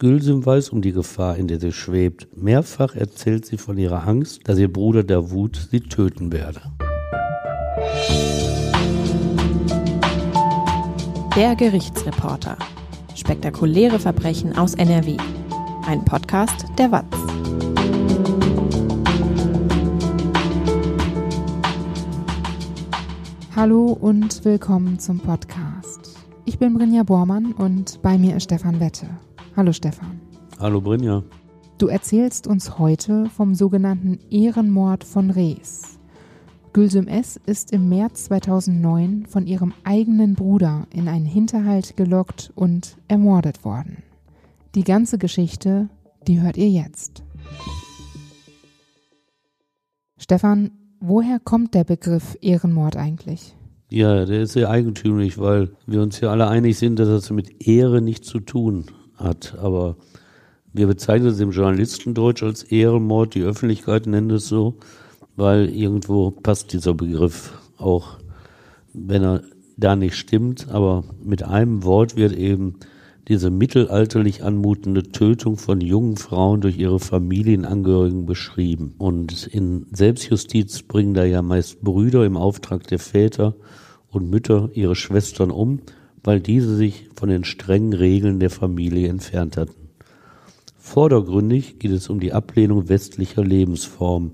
Gülsüm weiß um die Gefahr, in der sie schwebt. Mehrfach erzählt sie von ihrer Angst, dass ihr Bruder der Wut sie töten werde. Der Gerichtsreporter. Spektakuläre Verbrechen aus NRW. Ein Podcast der WAZ. Hallo und willkommen zum Podcast. Ich bin Brinja Bormann und bei mir ist Stefan Wette. Hallo Stefan. Hallo Brinja. Du erzählst uns heute vom sogenannten Ehrenmord von Rees. Gülsüm S. ist im März 2009 von ihrem eigenen Bruder in einen Hinterhalt gelockt und ermordet worden. Die ganze Geschichte, die hört ihr jetzt. Stefan, woher kommt der Begriff Ehrenmord eigentlich? Ja, der ist sehr eigentümlich, weil wir uns ja alle einig sind, dass das mit Ehre nichts zu tun hat. Aber wir bezeichnen es im Journalistendeutsch als Ehrenmord, die Öffentlichkeit nennt es so, weil irgendwo passt dieser Begriff auch, wenn er da nicht stimmt. Aber mit einem Wort wird eben diese mittelalterlich anmutende Tötung von jungen Frauen durch ihre Familienangehörigen beschrieben. Und in Selbstjustiz bringen da ja meist Brüder im Auftrag der Väter und Mütter ihre Schwestern um weil diese sich von den strengen Regeln der Familie entfernt hatten. Vordergründig geht es um die Ablehnung westlicher Lebensformen.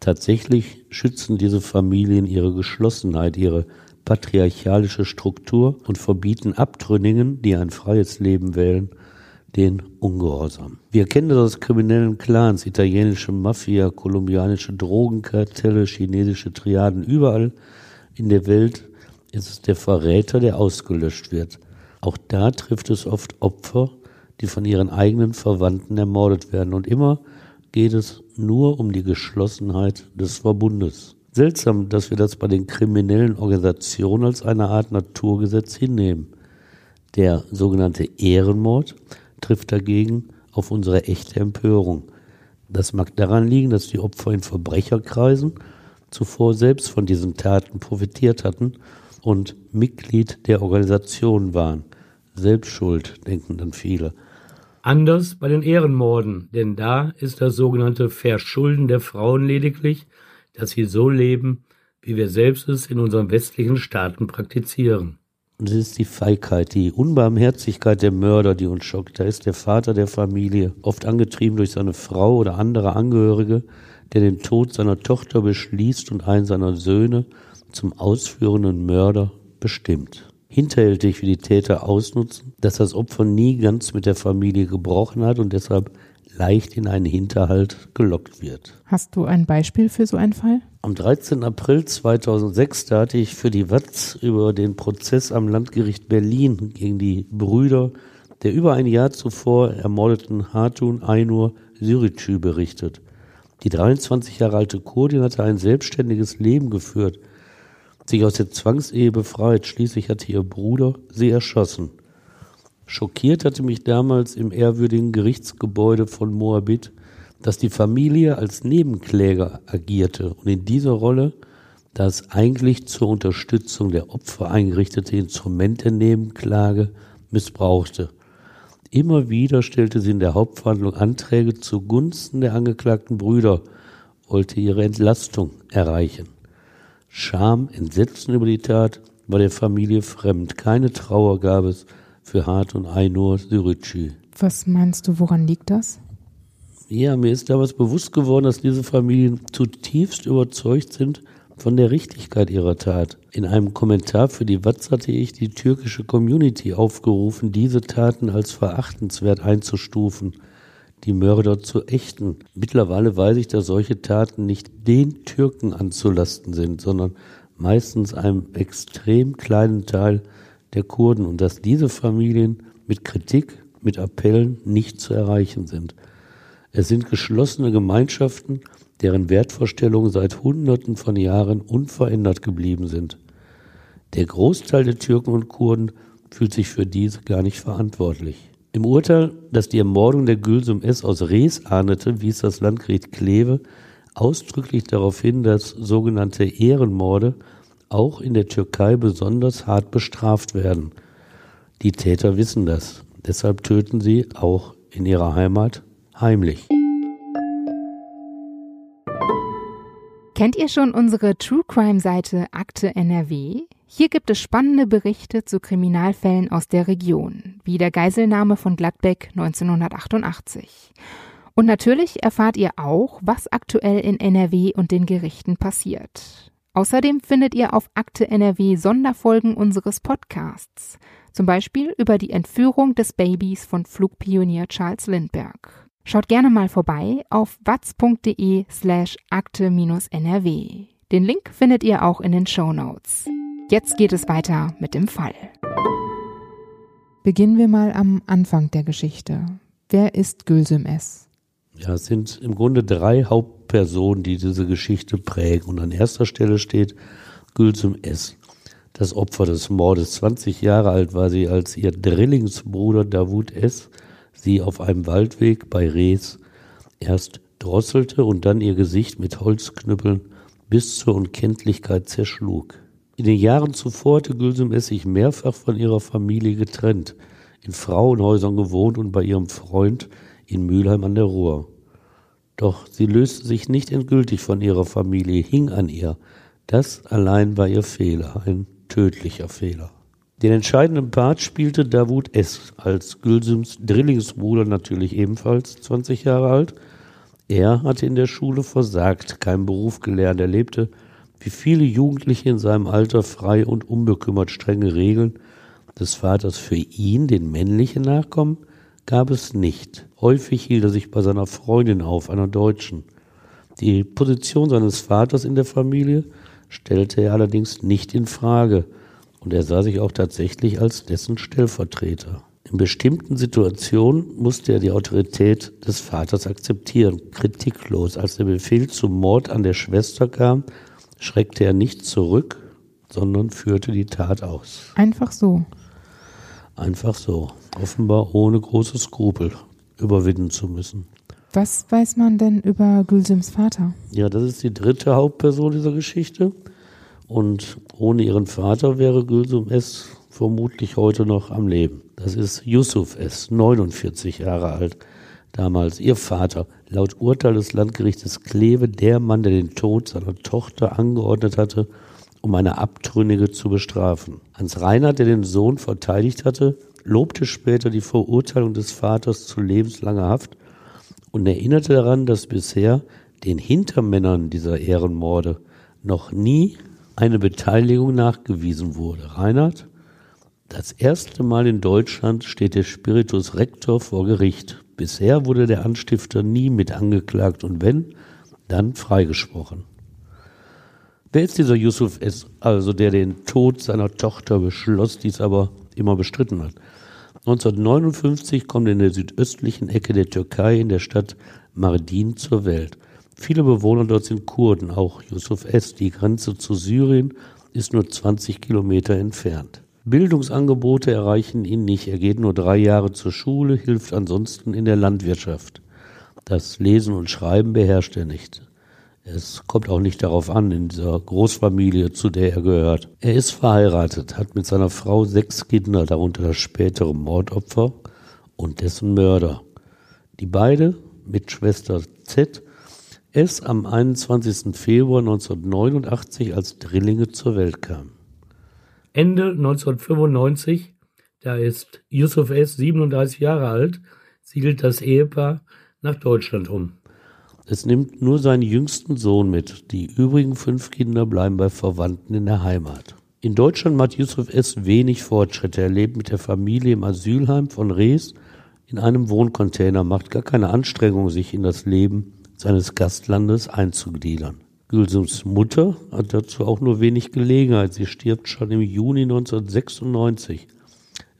Tatsächlich schützen diese Familien ihre Geschlossenheit, ihre patriarchalische Struktur und verbieten Abtrünnigen, die ein freies Leben wählen, den Ungehorsam. Wir kennen das aus kriminellen Clans, italienische Mafia, kolumbianische Drogenkartelle, chinesische Triaden. Überall in der Welt ist es der Verräter, der ausgelöscht wird. Auch da trifft es oft Opfer, die von ihren eigenen Verwandten ermordet werden. Und immer geht es nur um die Geschlossenheit des Verbundes. Seltsam, dass wir das bei den kriminellen Organisationen als eine Art Naturgesetz hinnehmen. Der sogenannte Ehrenmord trifft dagegen auf unsere echte Empörung. Das mag daran liegen, dass die Opfer in Verbrecherkreisen zuvor selbst von diesen Taten profitiert hatten und Mitglied der Organisation waren. Selbstschuld, denken dann viele. Anders bei den Ehrenmorden, denn da ist das sogenannte Verschulden der Frauen lediglich, dass sie so leben, wie wir selbst es in unseren westlichen Staaten praktizieren. Und es ist die Feigheit, die Unbarmherzigkeit der Mörder, die uns schockt. Da ist der Vater der Familie, oft angetrieben durch seine Frau oder andere Angehörige, der den Tod seiner Tochter beschließt und einen seiner Söhne zum ausführenden Mörder bestimmt. Hinterhältig wie die Täter ausnutzen, dass das Opfer nie ganz mit der Familie gebrochen hat und deshalb leicht in einen Hinterhalt gelockt wird. Hast du ein Beispiel für so einen Fall? Am 13. April 2006 da hatte ich für die Watz über den Prozess am Landgericht Berlin gegen die Brüder der über ein Jahr zuvor ermordeten Hatun Ainur Syricü berichtet. Die 23 Jahre alte Kurdin hatte ein selbstständiges Leben geführt – sich aus der Zwangsehe befreit. Schließlich hatte ihr Bruder sie erschossen. Schockiert hatte mich damals im ehrwürdigen Gerichtsgebäude von Moabit, dass die Familie als Nebenkläger agierte und in dieser Rolle das eigentlich zur Unterstützung der Opfer eingerichtete Instrument der Nebenklage missbrauchte. Immer wieder stellte sie in der Hauptverhandlung Anträge zugunsten der angeklagten Brüder, wollte ihre Entlastung erreichen. Scham, Entsetzen über die Tat war der Familie fremd. Keine Trauer gab es für Hart und Ainur Syricü. Was meinst du, woran liegt das? Ja, mir ist damals bewusst geworden, dass diese Familien zutiefst überzeugt sind von der Richtigkeit ihrer Tat. In einem Kommentar für die Watz hatte ich die türkische Community aufgerufen, diese Taten als verachtenswert einzustufen die Mörder zu ächten. Mittlerweile weiß ich, dass solche Taten nicht den Türken anzulasten sind, sondern meistens einem extrem kleinen Teil der Kurden und dass diese Familien mit Kritik, mit Appellen nicht zu erreichen sind. Es sind geschlossene Gemeinschaften, deren Wertvorstellungen seit Hunderten von Jahren unverändert geblieben sind. Der Großteil der Türken und Kurden fühlt sich für diese gar nicht verantwortlich. Im Urteil, das die Ermordung der Gülsum S. aus Rees ahndete, wies das Landgericht Kleve ausdrücklich darauf hin, dass sogenannte Ehrenmorde auch in der Türkei besonders hart bestraft werden. Die Täter wissen das. Deshalb töten sie auch in ihrer Heimat heimlich. Kennt ihr schon unsere True Crime Seite Akte NRW? Hier gibt es spannende Berichte zu Kriminalfällen aus der Region, wie der Geiselnahme von Gladbeck 1988. Und natürlich erfahrt ihr auch, was aktuell in NRW und den Gerichten passiert. Außerdem findet ihr auf Akte NRW Sonderfolgen unseres Podcasts, zum Beispiel über die Entführung des Babys von Flugpionier Charles Lindbergh. Schaut gerne mal vorbei auf watz.de slash akte-nrw. Den Link findet ihr auch in den Show Notes. Jetzt geht es weiter mit dem Fall. Beginnen wir mal am Anfang der Geschichte. Wer ist Gülsüm S.? Ja, es sind im Grunde drei Hauptpersonen, die diese Geschichte prägen. Und an erster Stelle steht Gülsüm S., das Opfer des Mordes. 20 Jahre alt war sie, als ihr Drillingsbruder Davut S. sie auf einem Waldweg bei Rees erst drosselte und dann ihr Gesicht mit Holzknüppeln bis zur Unkenntlichkeit zerschlug. In den Jahren zuvor hatte Gülsüm S. sich mehrfach von ihrer Familie getrennt, in Frauenhäusern gewohnt und bei ihrem Freund in Mülheim an der Ruhr. Doch sie löste sich nicht endgültig von ihrer Familie, hing an ihr. Das allein war ihr Fehler, ein tödlicher Fehler. Den entscheidenden Part spielte Davut S. als Gülsüms Drillingsbruder natürlich ebenfalls 20 Jahre alt. Er hatte in der Schule versagt, keinen Beruf gelernt. Er lebte wie viele Jugendliche in seinem Alter frei und unbekümmert strenge Regeln des Vaters für ihn, den männlichen Nachkommen, gab es nicht. Häufig hielt er sich bei seiner Freundin auf, einer Deutschen. Die Position seines Vaters in der Familie stellte er allerdings nicht in Frage und er sah sich auch tatsächlich als dessen Stellvertreter. In bestimmten Situationen musste er die Autorität des Vaters akzeptieren, kritiklos. Als der Befehl zum Mord an der Schwester kam, schreckte er nicht zurück, sondern führte die Tat aus. Einfach so. Einfach so. Offenbar ohne große Skrupel überwinden zu müssen. Was weiß man denn über Gülsüms Vater? Ja, das ist die dritte Hauptperson dieser Geschichte. Und ohne ihren Vater wäre Gülsüm S. vermutlich heute noch am Leben. Das ist Yusuf S., 49 Jahre alt. Damals ihr Vater, laut Urteil des Landgerichtes Kleve, der Mann, der den Tod seiner Tochter angeordnet hatte, um eine Abtrünnige zu bestrafen. Hans Reinhardt, der den Sohn verteidigt hatte, lobte später die Verurteilung des Vaters zu lebenslanger Haft und erinnerte daran, dass bisher den Hintermännern dieser Ehrenmorde noch nie eine Beteiligung nachgewiesen wurde. Reinhard, das erste Mal in Deutschland steht der Spiritus Rector vor Gericht. Bisher wurde der Anstifter nie mit angeklagt und wenn, dann freigesprochen. Wer ist dieser Yusuf S., also der den Tod seiner Tochter beschloss, dies aber immer bestritten hat? 1959 kommt in der südöstlichen Ecke der Türkei in der Stadt Mardin zur Welt. Viele Bewohner dort sind Kurden, auch Yusuf S. Die Grenze zu Syrien ist nur 20 Kilometer entfernt. Bildungsangebote erreichen ihn nicht. Er geht nur drei Jahre zur Schule, hilft ansonsten in der Landwirtschaft. Das Lesen und Schreiben beherrscht er nicht. Es kommt auch nicht darauf an, in dieser Großfamilie, zu der er gehört. Er ist verheiratet, hat mit seiner Frau sechs Kinder, darunter das spätere Mordopfer und dessen Mörder. Die beide mit Schwester Z es am 21. Februar 1989 als Drillinge zur Welt kamen. Ende 1995, da ist Yusuf S. 37 Jahre alt, siedelt das Ehepaar nach Deutschland um. Es nimmt nur seinen jüngsten Sohn mit. Die übrigen fünf Kinder bleiben bei Verwandten in der Heimat. In Deutschland macht Yusuf S. wenig Fortschritte. Er lebt mit der Familie im Asylheim von Rees in einem Wohncontainer, macht gar keine Anstrengung, sich in das Leben seines Gastlandes einzugliedern. Gülsums Mutter hat dazu auch nur wenig Gelegenheit. Sie stirbt schon im Juni 1996,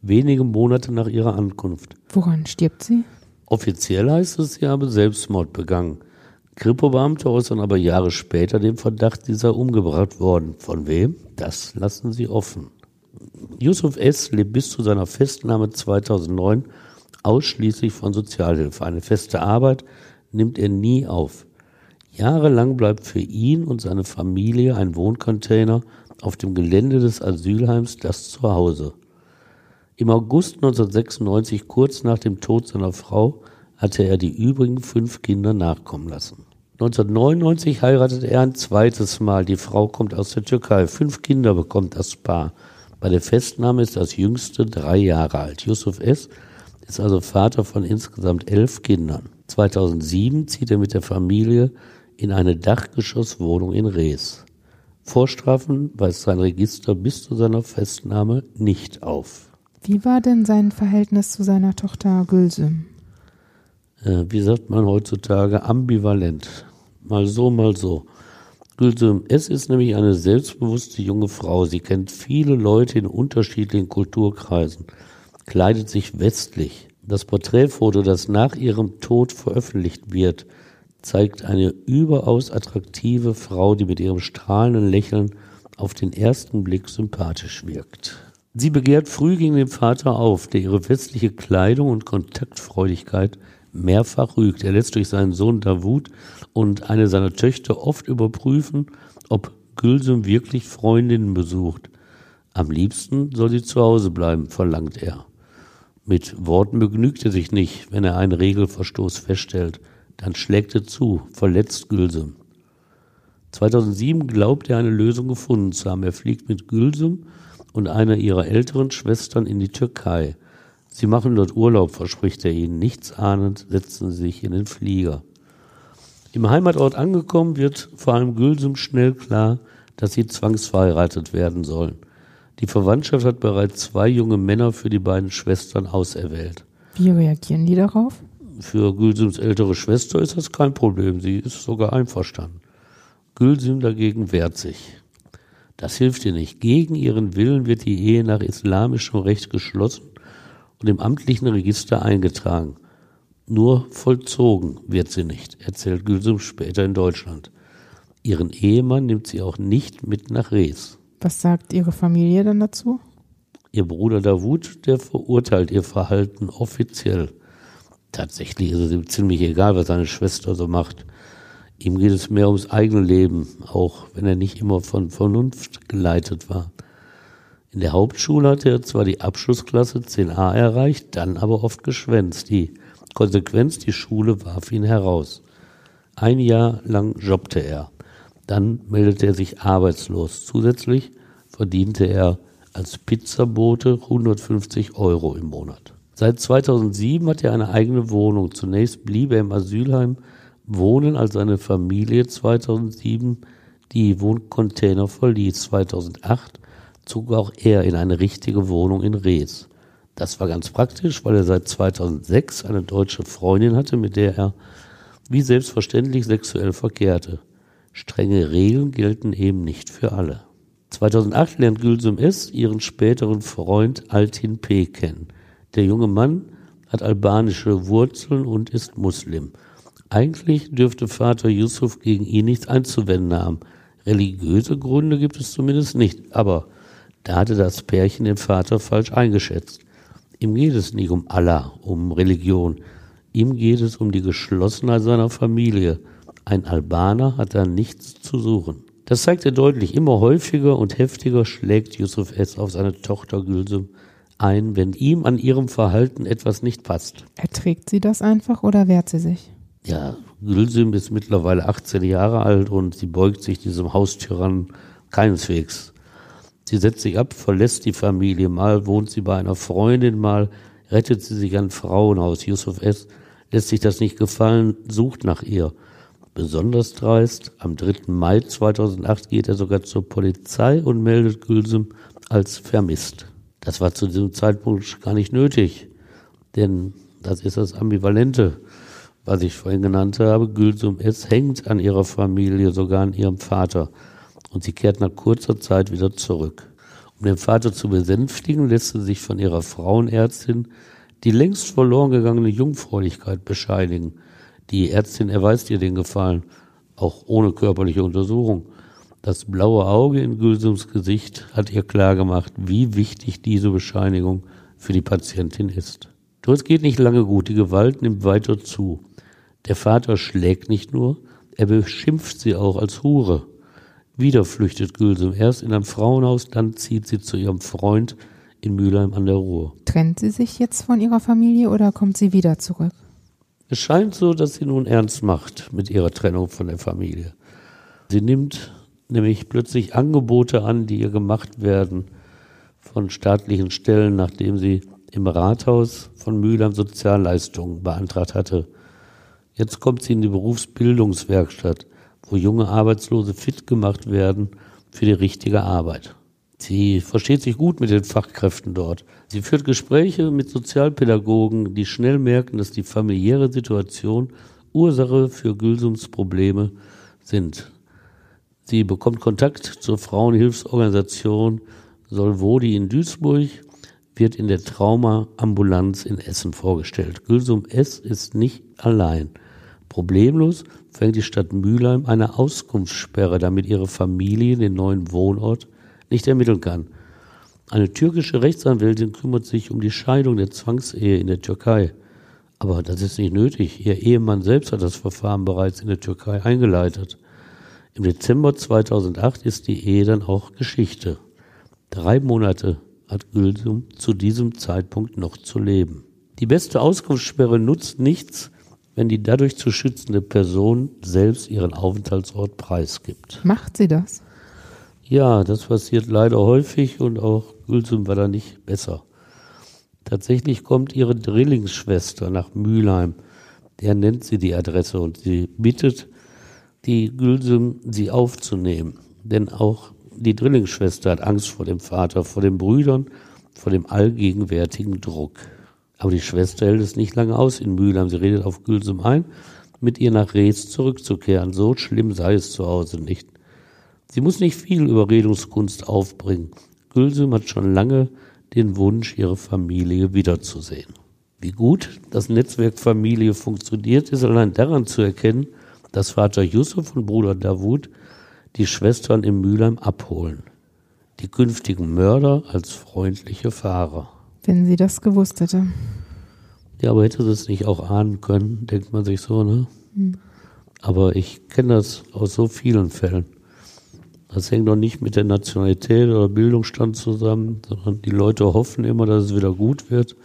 wenige Monate nach ihrer Ankunft. Woran stirbt sie? Offiziell heißt es, sie habe Selbstmord begangen. Kripo-Beamte äußern aber Jahre später den Verdacht, sie sei umgebracht worden. Von wem? Das lassen sie offen. Yusuf S. lebt bis zu seiner Festnahme 2009 ausschließlich von Sozialhilfe. Eine feste Arbeit nimmt er nie auf. Jahrelang bleibt für ihn und seine Familie ein Wohncontainer auf dem Gelände des Asylheims das Zuhause. Im August 1996, kurz nach dem Tod seiner Frau, hatte er die übrigen fünf Kinder nachkommen lassen. 1999 heiratet er ein zweites Mal. Die Frau kommt aus der Türkei. Fünf Kinder bekommt das Paar. Bei der Festnahme ist das jüngste drei Jahre alt. Yusuf S. ist also Vater von insgesamt elf Kindern. 2007 zieht er mit der Familie in eine Dachgeschosswohnung in Rees. Vorstrafen weist sein Register bis zu seiner Festnahme nicht auf. Wie war denn sein Verhältnis zu seiner Tochter Gülsüm? Äh, wie sagt man heutzutage, ambivalent. Mal so, mal so. Gülsüm S. ist nämlich eine selbstbewusste junge Frau. Sie kennt viele Leute in unterschiedlichen Kulturkreisen, kleidet sich westlich. Das Porträtfoto, das nach ihrem Tod veröffentlicht wird, zeigt eine überaus attraktive Frau, die mit ihrem strahlenden Lächeln auf den ersten Blick sympathisch wirkt. Sie begehrt früh gegen den Vater auf, der ihre westliche Kleidung und Kontaktfreudigkeit mehrfach rügt. Er lässt durch seinen Sohn Davut und eine seiner Töchter oft überprüfen, ob Gülsüm wirklich Freundinnen besucht. Am liebsten soll sie zu Hause bleiben, verlangt er. Mit Worten begnügt er sich nicht, wenn er einen Regelverstoß feststellt. Dann schlägt er zu, verletzt Gülsüm. 2007 glaubt er eine Lösung gefunden zu haben. Er fliegt mit Gülsüm und einer ihrer älteren Schwestern in die Türkei. Sie machen dort Urlaub, verspricht er ihnen. Nichts ahnend setzen sie sich in den Flieger. Im Heimatort angekommen wird vor allem Gülsum schnell klar, dass sie zwangsverheiratet werden sollen. Die Verwandtschaft hat bereits zwei junge Männer für die beiden Schwestern auserwählt. Wie reagieren die darauf? Für Gülsums ältere Schwester ist das kein Problem. Sie ist sogar einverstanden. Gülsüm dagegen wehrt sich. Das hilft ihr nicht. Gegen ihren Willen wird die Ehe nach islamischem Recht geschlossen und im amtlichen Register eingetragen. Nur vollzogen wird sie nicht, erzählt Gülsum später in Deutschland. Ihren Ehemann nimmt sie auch nicht mit nach Rees. Was sagt Ihre Familie dann dazu? Ihr Bruder Davut, der verurteilt ihr Verhalten offiziell. Tatsächlich ist es ihm ziemlich egal, was seine Schwester so macht. Ihm geht es mehr ums eigene Leben, auch wenn er nicht immer von Vernunft geleitet war. In der Hauptschule hatte er zwar die Abschlussklasse 10a erreicht, dann aber oft geschwänzt. Die Konsequenz, die Schule warf ihn heraus. Ein Jahr lang jobbte er. Dann meldete er sich arbeitslos. Zusätzlich verdiente er als Pizzabote 150 Euro im Monat. Seit 2007 hat er eine eigene Wohnung. Zunächst blieb er im Asylheim wohnen, als seine Familie 2007 die Wohncontainer verließ. 2008 zog auch er in eine richtige Wohnung in Rees. Das war ganz praktisch, weil er seit 2006 eine deutsche Freundin hatte, mit der er wie selbstverständlich sexuell verkehrte. Strenge Regeln gelten eben nicht für alle. 2008 lernt Gülsüm S. ihren späteren Freund Altin P. kennen. Der junge Mann hat albanische Wurzeln und ist Muslim. Eigentlich dürfte Vater Yusuf gegen ihn nichts einzuwenden haben. Religiöse Gründe gibt es zumindest nicht, aber da hatte das Pärchen den Vater falsch eingeschätzt. Ihm geht es nicht um Allah, um Religion. Ihm geht es um die Geschlossenheit seiner Familie. Ein Albaner hat da nichts zu suchen. Das zeigt er deutlich. Immer häufiger und heftiger schlägt Yusuf S. auf seine Tochter Gülsum ein, wenn ihm an ihrem Verhalten etwas nicht passt. Erträgt sie das einfach oder wehrt sie sich? Ja, Gülsüm ist mittlerweile 18 Jahre alt und sie beugt sich diesem Haustyrann keineswegs. Sie setzt sich ab, verlässt die Familie, mal wohnt sie bei einer Freundin, mal rettet sie sich an Frauenhaus. Yusuf S. lässt sich das nicht gefallen, sucht nach ihr. Besonders dreist, am 3. Mai 2008 geht er sogar zur Polizei und meldet Gülsüm als vermisst. Das war zu diesem Zeitpunkt gar nicht nötig, denn das ist das Ambivalente, was ich vorhin genannt habe. Gülsüm S. hängt an ihrer Familie, sogar an ihrem Vater und sie kehrt nach kurzer Zeit wieder zurück. Um den Vater zu besänftigen, lässt sie sich von ihrer Frauenärztin die längst verloren gegangene Jungfräulichkeit bescheinigen. Die Ärztin erweist ihr den Gefallen, auch ohne körperliche Untersuchung. Das blaue Auge in Gülsums Gesicht hat ihr klargemacht, wie wichtig diese Bescheinigung für die Patientin ist. Doch es geht nicht lange gut, die Gewalt nimmt weiter zu. Der Vater schlägt nicht nur, er beschimpft sie auch als Hure. Wieder flüchtet Gülsum erst in ein Frauenhaus, dann zieht sie zu ihrem Freund in Mülheim an der Ruhr. Trennt sie sich jetzt von ihrer Familie oder kommt sie wieder zurück? Es scheint so, dass sie nun ernst macht mit ihrer Trennung von der Familie. Sie nimmt nämlich plötzlich Angebote an, die ihr gemacht werden von staatlichen Stellen, nachdem sie im Rathaus von Mülheim Sozialleistungen beantragt hatte. Jetzt kommt sie in die Berufsbildungswerkstatt, wo junge Arbeitslose fit gemacht werden für die richtige Arbeit. Sie versteht sich gut mit den Fachkräften dort. Sie führt Gespräche mit Sozialpädagogen, die schnell merken, dass die familiäre Situation Ursache für Gülsums Probleme sind. Sie bekommt Kontakt zur Frauenhilfsorganisation Solvodi in Duisburg, wird in der Traumaambulanz in Essen vorgestellt. Gülsum S. ist nicht allein. Problemlos fängt die Stadt Mülheim eine Auskunftssperre, damit ihre Familie den neuen Wohnort nicht ermitteln kann. Eine türkische Rechtsanwältin kümmert sich um die Scheidung der Zwangsehe in der Türkei. Aber das ist nicht nötig. Ihr Ehemann selbst hat das Verfahren bereits in der Türkei eingeleitet. Im Dezember 2008 ist die Ehe dann auch Geschichte. Drei Monate hat Gülsum zu diesem Zeitpunkt noch zu leben. Die beste Auskunftssperre nutzt nichts, wenn die dadurch zu schützende Person selbst ihren Aufenthaltsort preisgibt. Macht sie das? Ja, das passiert leider häufig und auch Gülsum war da nicht besser. Tatsächlich kommt ihre Drillingsschwester nach Mülheim. Der nennt sie die Adresse und sie bittet die Gülsum, sie aufzunehmen. Denn auch die Drillingsschwester hat Angst vor dem Vater, vor den Brüdern, vor dem allgegenwärtigen Druck. Aber die Schwester hält es nicht lange aus in Mülheim. Sie redet auf Gülsum ein, mit ihr nach Rees zurückzukehren. So schlimm sei es zu Hause nicht. Sie muss nicht viel Überredungskunst aufbringen. Gülsum hat schon lange den Wunsch, ihre Familie wiederzusehen. Wie gut das Netzwerk Familie funktioniert, ist allein daran zu erkennen, dass Vater Yusuf und Bruder Davud die Schwestern im Mülheim abholen. Die künftigen Mörder als freundliche Fahrer. Wenn sie das gewusst hätte. Ja, aber hätte sie es nicht auch ahnen können, denkt man sich so, ne? Hm. Aber ich kenne das aus so vielen Fällen. Das hängt doch nicht mit der Nationalität oder Bildungsstand zusammen, sondern die Leute hoffen immer, dass es wieder gut wird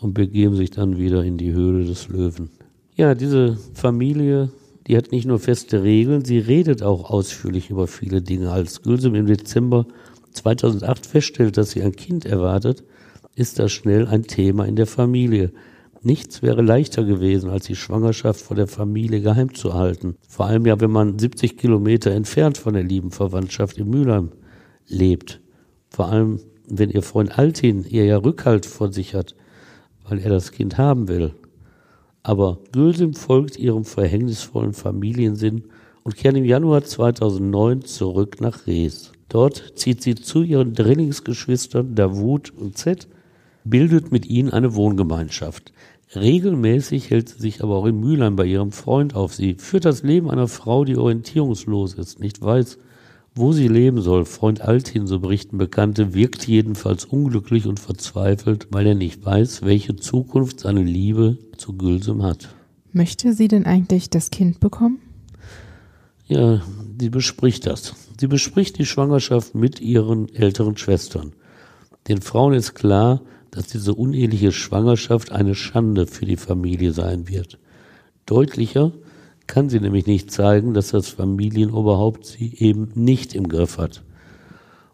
und begeben sich dann wieder in die Höhle des Löwen. Ja, diese Familie die hat nicht nur feste Regeln, sie redet auch ausführlich über viele Dinge. Als Gülsum im Dezember 2008 feststellt, dass sie ein Kind erwartet, ist das schnell ein Thema in der Familie. Nichts wäre leichter gewesen, als die Schwangerschaft vor der Familie geheim zu halten. Vor allem ja, wenn man 70 Kilometer entfernt von der lieben Verwandtschaft in Mülheim lebt. Vor allem, wenn ihr Freund Altin ihr ja Rückhalt vor sich hat, weil er das Kind haben will. Aber Gülsim folgt ihrem verhängnisvollen Familiensinn und kehrt im Januar 2009 zurück nach Rees. Dort zieht sie zu ihren Drillingsgeschwistern Davut und Z, bildet mit ihnen eine Wohngemeinschaft. Regelmäßig hält sie sich aber auch in Mülheim bei ihrem Freund auf. Sie führt das Leben einer Frau, die orientierungslos ist, nicht weiß, wo sie leben soll, Freund Altin, so berichten Bekannte, wirkt jedenfalls unglücklich und verzweifelt, weil er nicht weiß, welche Zukunft seine Liebe zu Gülsum hat. Möchte sie denn eigentlich das Kind bekommen? Ja, sie bespricht das. Sie bespricht die Schwangerschaft mit ihren älteren Schwestern. Den Frauen ist klar, dass diese uneheliche Schwangerschaft eine Schande für die Familie sein wird. Deutlicher kann sie nämlich nicht zeigen, dass das Familienoberhaupt sie eben nicht im Griff hat.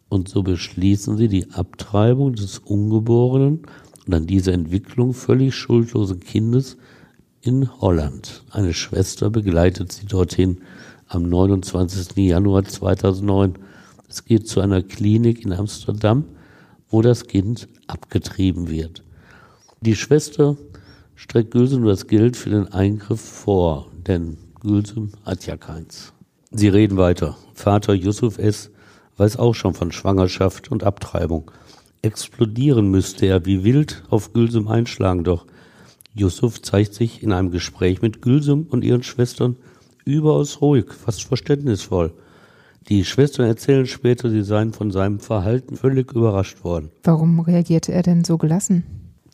Und so beschließen sie die Abtreibung des Ungeborenen und an dieser Entwicklung völlig schuldlosen Kindes in Holland. Eine Schwester begleitet sie dorthin am 29. Januar 2009. Es geht zu einer Klinik in Amsterdam, wo das Kind abgetrieben wird. Die Schwester streckt Gülsum das Geld für den Eingriff vor denn Gülsüm hat ja keins. Sie reden weiter. Vater Yusuf S. weiß auch schon von Schwangerschaft und Abtreibung. Explodieren müsste er wie wild auf Gülsüm einschlagen, doch Yusuf zeigt sich in einem Gespräch mit Gülsüm und ihren Schwestern überaus ruhig, fast verständnisvoll. Die Schwestern erzählen später, sie seien von seinem Verhalten völlig überrascht worden. Warum reagierte er denn so gelassen?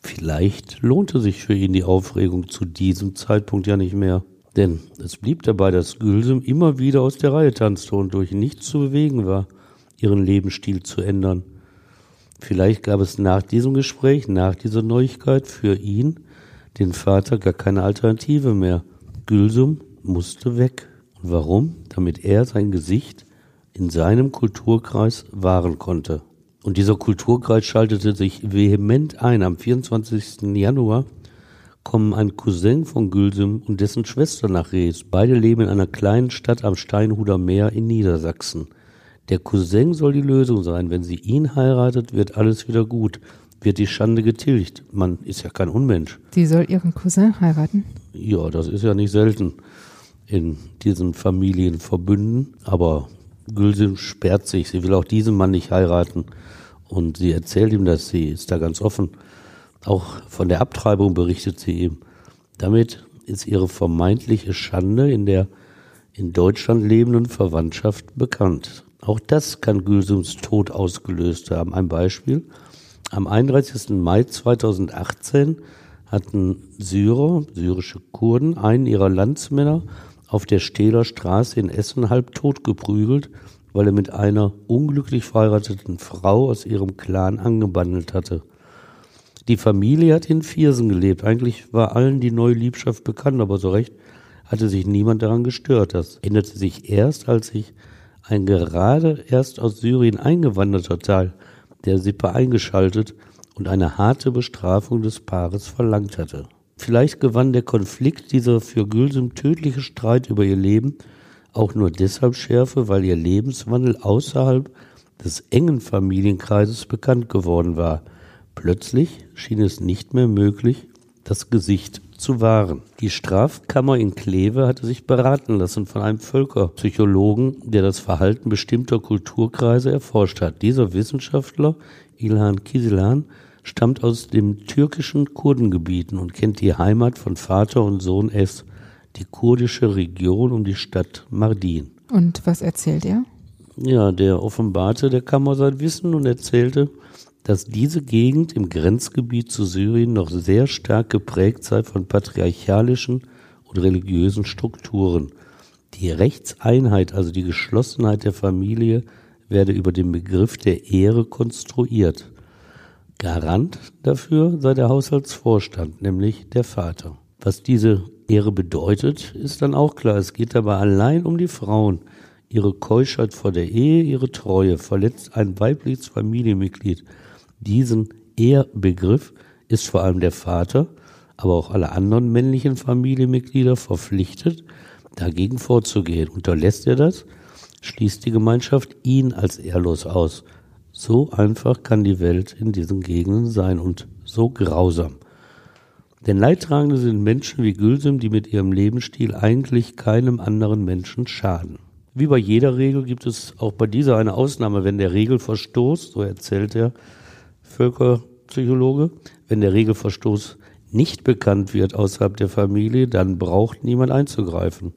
Vielleicht lohnte sich für ihn die Aufregung zu diesem Zeitpunkt ja nicht mehr. Denn es blieb dabei, dass Gülsum immer wieder aus der Reihe tanzte und durch nichts zu bewegen war, ihren Lebensstil zu ändern. Vielleicht gab es nach diesem Gespräch, nach dieser Neuigkeit für ihn, den Vater, gar keine Alternative mehr. Gülsum musste weg. Und warum? Damit er sein Gesicht in seinem Kulturkreis wahren konnte. Und dieser Kulturkreis schaltete sich vehement ein. Am 24. Januar kommen ein Cousin von Gülsum und dessen Schwester nach Rees. Beide leben in einer kleinen Stadt am Steinhuder Meer in Niedersachsen. Der Cousin soll die Lösung sein. Wenn sie ihn heiratet, wird alles wieder gut. Wird die Schande getilgt. Man ist ja kein Unmensch. Sie soll ihren Cousin heiraten? Ja, das ist ja nicht selten in diesen Familienverbünden. Aber Gülsum sperrt sich. Sie will auch diesen Mann nicht heiraten. Und sie erzählt ihm das. Sie ist da ganz offen. Auch von der Abtreibung berichtet sie ihm. Damit ist ihre vermeintliche Schande in der in Deutschland lebenden Verwandtschaft bekannt. Auch das kann Gülsums Tod ausgelöst haben. Ein Beispiel. Am 31. Mai 2018 hatten Syrer, syrische Kurden, einen ihrer Landsmänner auf der Stehler Straße in Essen halb tot geprügelt, weil er mit einer unglücklich verheirateten Frau aus ihrem Clan angebandelt hatte. Die Familie hat in Viersen gelebt. Eigentlich war allen die neue Liebschaft bekannt, aber so recht hatte sich niemand daran gestört. Das änderte sich erst, als sich ein gerade erst aus Syrien eingewanderter Teil der Sippe eingeschaltet und eine harte Bestrafung des Paares verlangt hatte. Vielleicht gewann der Konflikt, dieser für Gülsum tödliche Streit über ihr Leben, auch nur deshalb Schärfe, weil ihr Lebenswandel außerhalb des engen Familienkreises bekannt geworden war – Plötzlich schien es nicht mehr möglich, das Gesicht zu wahren. Die Strafkammer in Kleve hatte sich beraten lassen von einem Völkerpsychologen, der das Verhalten bestimmter Kulturkreise erforscht hat. Dieser Wissenschaftler, Ilhan Kisilan, stammt aus dem türkischen Kurdengebieten und kennt die Heimat von Vater und Sohn S, die kurdische Region um die Stadt Mardin. Und was erzählt er? Ja, der offenbarte der Kammer sein Wissen und erzählte, dass diese Gegend im Grenzgebiet zu Syrien noch sehr stark geprägt sei von patriarchalischen und religiösen Strukturen. Die Rechtseinheit, also die Geschlossenheit der Familie, werde über den Begriff der Ehre konstruiert. Garant dafür sei der Haushaltsvorstand, nämlich der Vater. Was diese Ehre bedeutet, ist dann auch klar. Es geht dabei allein um die Frauen. Ihre Keuschheit vor der Ehe, ihre Treue verletzt ein weibliches Familienmitglied diesen Ehrbegriff ist vor allem der Vater, aber auch alle anderen männlichen Familienmitglieder verpflichtet, dagegen vorzugehen. Unterlässt er das, schließt die Gemeinschaft ihn als ehrlos aus. So einfach kann die Welt in diesen Gegenden sein und so grausam. Denn Leidtragende sind Menschen wie Gülsüm, die mit ihrem Lebensstil eigentlich keinem anderen Menschen schaden. Wie bei jeder Regel gibt es auch bei dieser eine Ausnahme, wenn der Regelverstoß, so erzählt er, Völkerpsychologe, wenn der Regelverstoß nicht bekannt wird außerhalb der Familie, dann braucht niemand einzugreifen.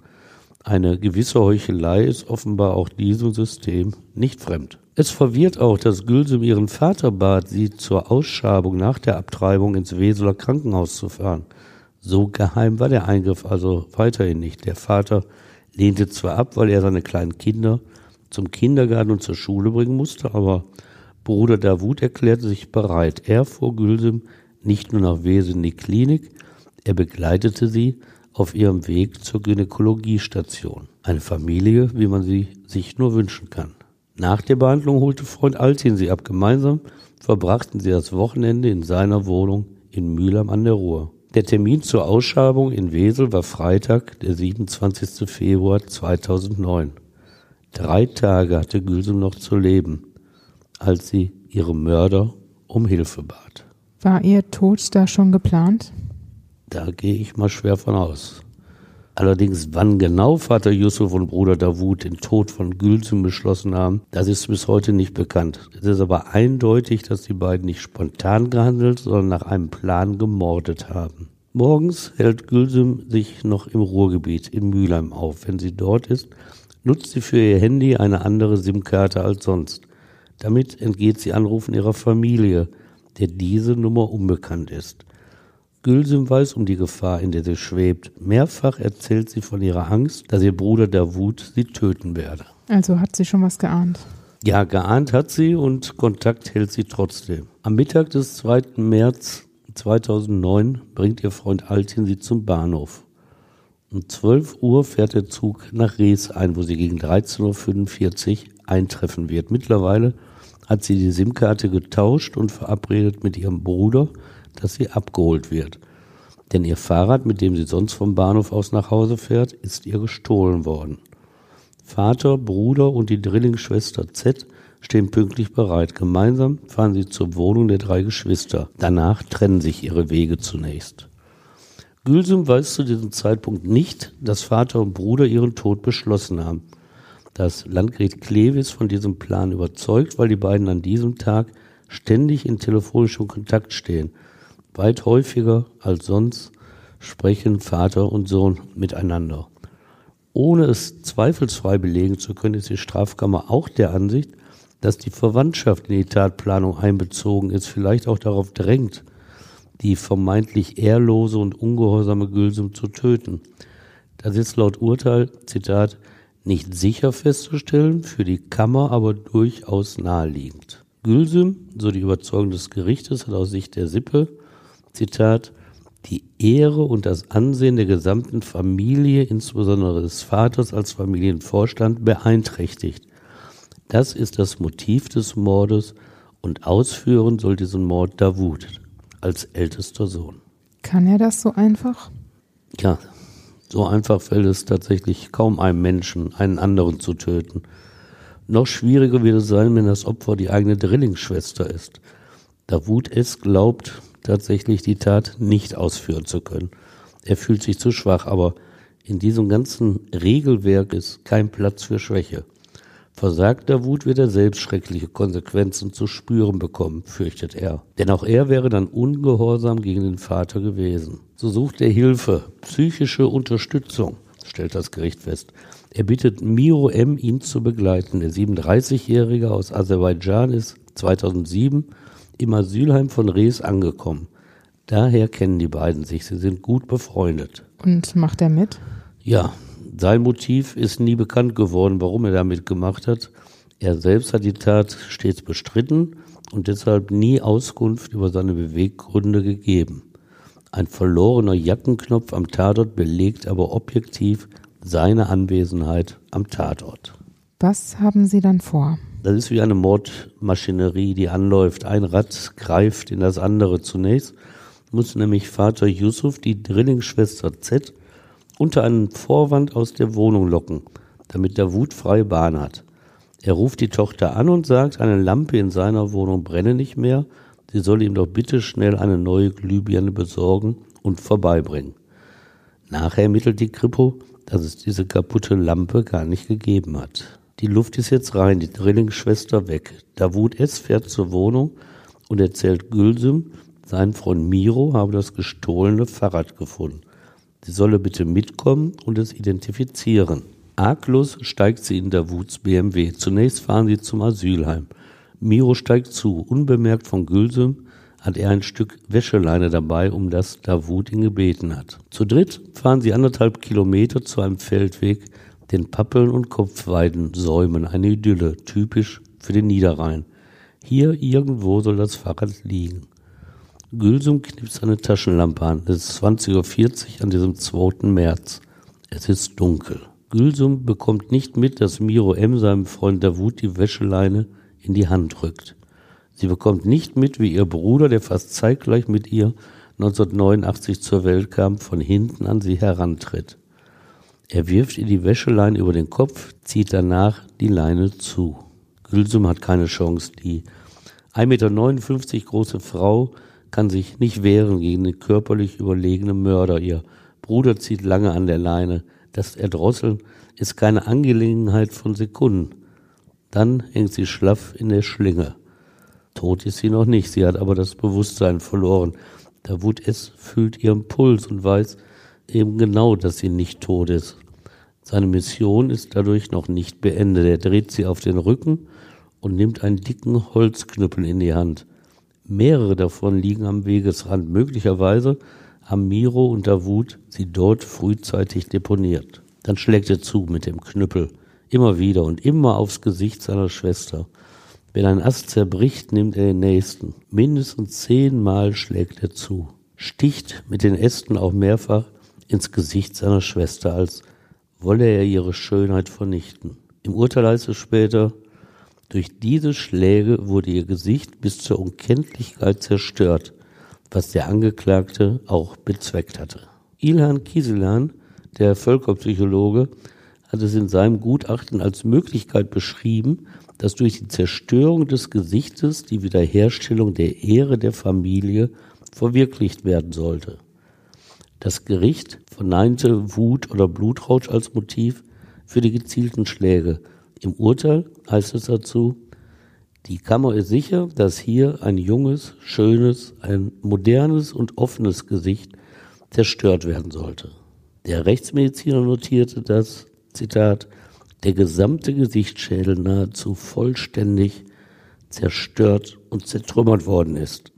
Eine gewisse Heuchelei ist offenbar auch diesem System nicht fremd. Es verwirrt auch, dass Gülsum ihren Vater bat, sie zur Ausschabung nach der Abtreibung ins Weseler Krankenhaus zu fahren. So geheim war der Eingriff also weiterhin nicht. Der Vater lehnte zwar ab, weil er seine kleinen Kinder zum Kindergarten und zur Schule bringen musste, aber Bruder Davut erklärte sich bereit. Er fuhr Gülsüm nicht nur nach Wesen in die Klinik, er begleitete sie auf ihrem Weg zur Gynäkologiestation. Eine Familie, wie man sie sich nur wünschen kann. Nach der Behandlung holte Freund Altin sie ab. Gemeinsam verbrachten sie das Wochenende in seiner Wohnung in Mühlheim an der Ruhr. Der Termin zur Ausschabung in Wesel war Freitag, der 27. Februar 2009. Drei Tage hatte Gülsum noch zu leben als sie ihre Mörder um Hilfe bat. War ihr Tod da schon geplant? Da gehe ich mal schwer von aus. Allerdings, wann genau Vater Yusuf und Bruder Davut den Tod von Gülsüm beschlossen haben, das ist bis heute nicht bekannt. Es ist aber eindeutig, dass die beiden nicht spontan gehandelt, sondern nach einem Plan gemordet haben. Morgens hält Gülsüm sich noch im Ruhrgebiet in Mülheim auf. Wenn sie dort ist, nutzt sie für ihr Handy eine andere SIM-Karte als sonst. Damit entgeht sie Anrufen ihrer Familie, der diese Nummer unbekannt ist. Gülsüm weiß um die Gefahr, in der sie schwebt. Mehrfach erzählt sie von ihrer Angst, dass ihr Bruder Davut sie töten werde. Also hat sie schon was geahnt. Ja, geahnt hat sie und Kontakt hält sie trotzdem. Am Mittag des 2. März 2009 bringt ihr Freund Altin sie zum Bahnhof. Um 12 Uhr fährt der Zug nach Rees ein, wo sie gegen 13.45 Uhr eintreffen wird. Mittlerweile hat sie die SIM-Karte getauscht und verabredet mit ihrem Bruder, dass sie abgeholt wird. Denn ihr Fahrrad, mit dem sie sonst vom Bahnhof aus nach Hause fährt, ist ihr gestohlen worden. Vater, Bruder und die Drillingsschwester Z stehen pünktlich bereit. Gemeinsam fahren sie zur Wohnung der drei Geschwister. Danach trennen sich ihre Wege zunächst. Gülsum weiß zu diesem Zeitpunkt nicht, dass Vater und Bruder ihren Tod beschlossen haben. Das Landgericht Klewis von diesem Plan überzeugt, weil die beiden an diesem Tag ständig in telefonischem Kontakt stehen. Weit häufiger als sonst sprechen Vater und Sohn miteinander. Ohne es zweifelsfrei belegen zu können, ist die Strafkammer auch der Ansicht, dass die Verwandtschaft in die Tatplanung einbezogen ist, vielleicht auch darauf drängt, die vermeintlich ehrlose und ungehorsame Gülsum zu töten. Das ist laut Urteil, Zitat, nicht sicher festzustellen, für die Kammer aber durchaus naheliegend. Gülsüm, so die Überzeugung des Gerichtes, hat aus Sicht der Sippe, Zitat, die Ehre und das Ansehen der gesamten Familie, insbesondere des Vaters als Familienvorstand, beeinträchtigt. Das ist das Motiv des Mordes und ausführen soll diesen Mord Davut als ältester Sohn. Kann er das so einfach? Ja, so einfach fällt es tatsächlich kaum einem Menschen, einen anderen zu töten. Noch schwieriger wird es sein, wenn das Opfer die eigene Drillingsschwester ist. Davut S. glaubt tatsächlich die Tat nicht ausführen zu können. Er fühlt sich zu schwach, aber in diesem ganzen Regelwerk ist kein Platz für Schwäche. Versagt der Wut wird er selbst schreckliche Konsequenzen zu spüren bekommen, fürchtet er. Denn auch er wäre dann ungehorsam gegen den Vater gewesen. So sucht er Hilfe, psychische Unterstützung, stellt das Gericht fest. Er bittet Miro M., ihn zu begleiten. Der 37-Jährige aus Aserbaidschan ist 2007 im Asylheim von Rees angekommen. Daher kennen die beiden sich. Sie sind gut befreundet. Und macht er mit? Ja, sein Motiv ist nie bekannt geworden, warum er damit gemacht hat. Er selbst hat die Tat stets bestritten und deshalb nie Auskunft über seine Beweggründe gegeben. Ein verlorener Jackenknopf am Tatort belegt aber objektiv seine Anwesenheit am Tatort. Was haben Sie dann vor? Das ist wie eine Mordmaschinerie, die anläuft. Ein Rad greift in das andere. Zunächst muss nämlich Vater Yusuf die Drillingsschwester Z unter einem Vorwand aus der Wohnung locken, damit der Wut freie Bahn hat. Er ruft die Tochter an und sagt, eine Lampe in seiner Wohnung brenne nicht mehr, sie solle ihm doch bitte schnell eine neue Glühbirne besorgen und vorbeibringen. Nachher ermittelt die Kripo, dass es diese kaputte Lampe gar nicht gegeben hat. Die Luft ist jetzt rein, die Drillingsschwester weg. Davut S. fährt zur Wohnung und erzählt Gülsüm, sein Freund Miro habe das gestohlene Fahrrad gefunden. Sie solle bitte mitkommen und es identifizieren. Arglos steigt sie in Davuts BMW. Zunächst fahren sie zum Asylheim. Miro steigt zu. Unbemerkt von Gülsüm hat er ein Stück Wäscheleine dabei, um das Davut ihn gebeten hat. Zu dritt fahren sie anderthalb Kilometer zu einem Feldweg, den Pappeln und Kopfweiden säumen, eine Idylle, typisch für den Niederrhein. Hier irgendwo soll das Fahrrad liegen. Gülsum knipst eine Taschenlampe an. Es ist 20.40 Uhr an diesem 2. März. Es ist dunkel. Gülsum bekommt nicht mit, dass Miro M. seinem Freund Davut die Wäscheleine in die Hand drückt. Sie bekommt nicht mit, wie ihr Bruder, der fast zeitgleich mit ihr 1989 zur Welt kam, von hinten an sie herantritt. Er wirft ihr die Wäscheleine über den Kopf, zieht danach die Leine zu. Gülsum hat keine Chance. Die 1,59 Meter große Frau kann sich nicht wehren gegen den körperlich überlegenen Mörder. Ihr Bruder zieht lange an der Leine. Das Erdrosseln ist keine Angelegenheit von Sekunden. Dann hängt sie schlaff in der Schlinge. Tot ist sie noch nicht, sie hat aber das Bewusstsein verloren. Da Wut es fühlt ihren Puls und weiß eben genau, dass sie nicht tot ist. Seine Mission ist dadurch noch nicht beendet. Er dreht sie auf den Rücken und nimmt einen dicken Holzknüppel in die Hand. Mehrere davon liegen am Wegesrand. Möglicherweise haben Miro und Davut sie dort frühzeitig deponiert. Dann schlägt er zu mit dem Knüppel Immer wieder und immer aufs Gesicht seiner Schwester. Wenn ein Ast zerbricht, nimmt er den nächsten. Mindestens zehnmal schlägt er zu. Sticht mit den Ästen auch mehrfach ins Gesicht seiner Schwester, als wolle er ihre Schönheit vernichten. Im Urteil heißt es später, durch diese Schläge wurde ihr Gesicht bis zur Unkenntlichkeit zerstört, was der Angeklagte auch bezweckt hatte. Ilhan Kieselan, der Völkerpsychologe, hat es in seinem Gutachten als Möglichkeit beschrieben, dass durch die Zerstörung des Gesichtes die Wiederherstellung der Ehre der Familie verwirklicht werden sollte. Das Gericht verneinte Wut oder Blutrausch als Motiv für die gezielten Schläge. Im Urteil heißt es dazu, die Kammer ist sicher, dass hier ein junges, schönes, ein modernes und offenes Gesicht zerstört werden sollte. Der Rechtsmediziner notierte, dass Zitat, der gesamte Gesichtsschädel nahezu vollständig zerstört und zertrümmert worden ist.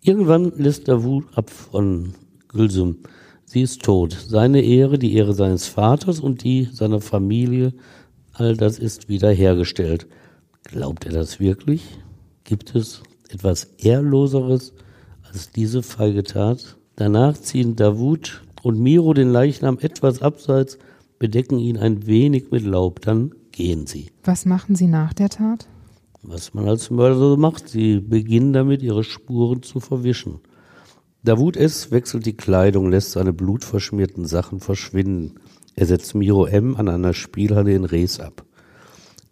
Irgendwann lässt Davut ab von Gülsum. Sie ist tot. Seine Ehre, die Ehre seines Vaters und die seiner Familie, all das ist wiederhergestellt. Glaubt er das wirklich? Gibt es etwas Ehrloseres als diese feige Tat? Danach ziehen Davut und Miro den Leichnam etwas abseits bedecken ihn ein wenig mit Laub, dann gehen sie. Was machen sie nach der Tat? Was man als Mörder so macht, sie beginnen damit, ihre Spuren zu verwischen. Davut S. wechselt die Kleidung, lässt seine blutverschmierten Sachen verschwinden. Er setzt Miro M. an einer Spielhalle in Rees ab.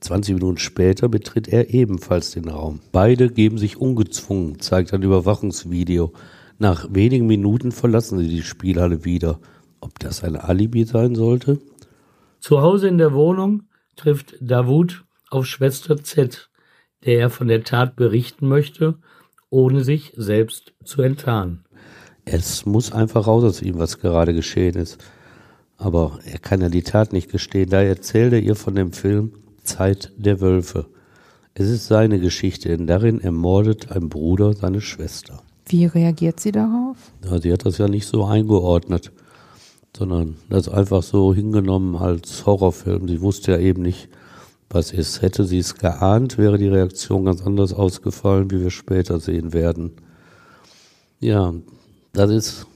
20 Minuten später betritt er ebenfalls den Raum. Beide geben sich ungezwungen, zeigt ein Überwachungsvideo. Nach wenigen Minuten verlassen sie die Spielhalle wieder. Ob das ein Alibi sein sollte? Zu Hause in der Wohnung trifft Davut auf Schwester Z, der er von der Tat berichten möchte, ohne sich selbst zu enttarnen. Es muss einfach raus aus ihm, was gerade geschehen ist. Aber er kann ja die Tat nicht gestehen. Da erzählt er ihr von dem Film Zeit der Wölfe. Es ist seine Geschichte, denn darin ermordet ein Bruder seine Schwester. Wie reagiert sie darauf? Ja, sie hat das ja nicht so eingeordnet sondern das einfach so hingenommen als Horrorfilm. Sie wusste ja eben nicht, was ist. Hätte sie es geahnt, wäre die Reaktion ganz anders ausgefallen, wie wir später sehen werden. Ja, das ist,